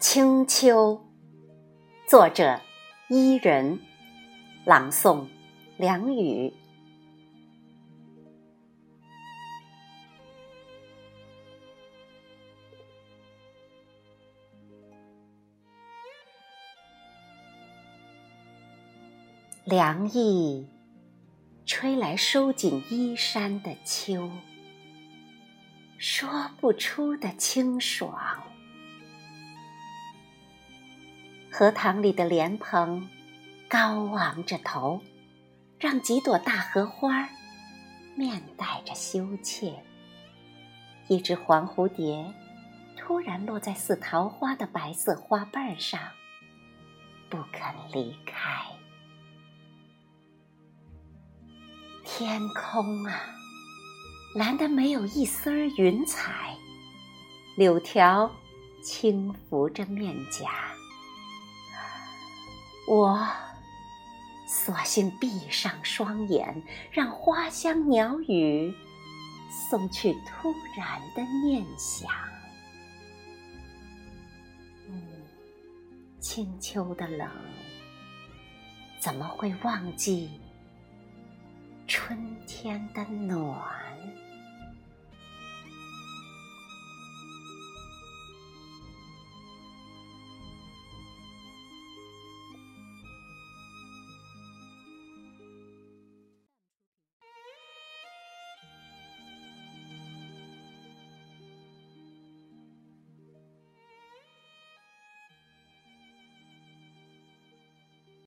清秋，作者：伊人，朗诵：梁宇。凉意吹来收紧衣衫的秋，说不出的清爽。荷塘里的莲蓬高昂着头，让几朵大荷花面带着羞怯。一只黄蝴蝶突然落在似桃花的白色花瓣上，不肯离开。天空啊，蓝得没有一丝儿云彩，柳条轻拂着面颊。我索性闭上双眼，让花香鸟语送去突然的念想。嗯，清秋的冷，怎么会忘记春天的暖？